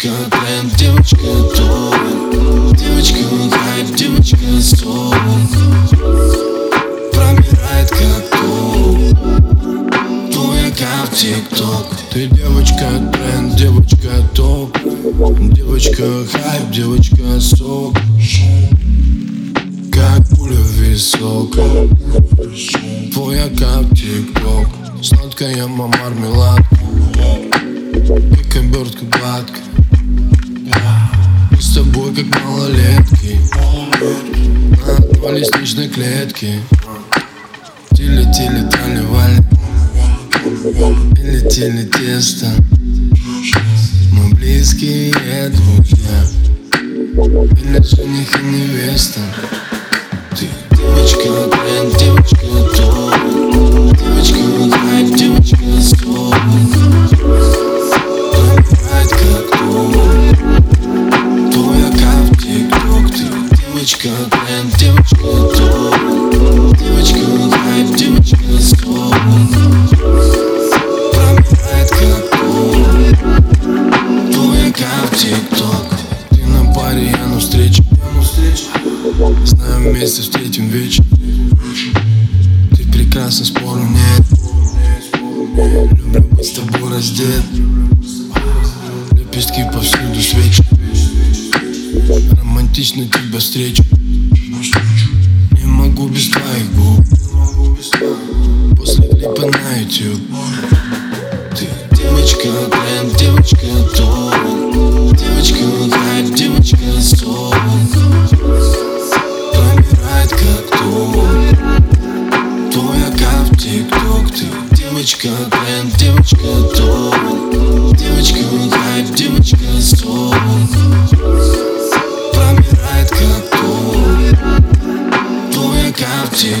Девочка, тренд, девочка, топ Девочка, хайп, девочка, сок Промирает как топ Твоя ну кап, тик-ток. Ты девочка, тренд, девочка, топ. Девочка, хайп, девочка, сок. Как пуля высоко Твоя кап, тик-ток. Сладкая мамар, меладка Пика, гладкая как малолетки. На одной лестничной клетке Тили-тили, трали-вали. И летели тесто. Мы близкие друзья. Или жених и невеста. Ты девочка, девочка, тренд, девочка, топ Девочка, хайп, девочка, сок Пробирает как топ Твоя как тик-ток. Ты на паре, я на встрече Знаем вместе встретим вечер. Ты прекрасна, спору нет. Люблю быть с тобой раздет. Лепестки повсюду Романтично тебя встречу Не могу без твоих губ. После клипа на YouTube Ты девочка, тренд, девочка, топ Девочка, хайп, девочка, сок Пробирает как топ как в тик-ток. Ты девочка, тренд, девочка, топ Твоя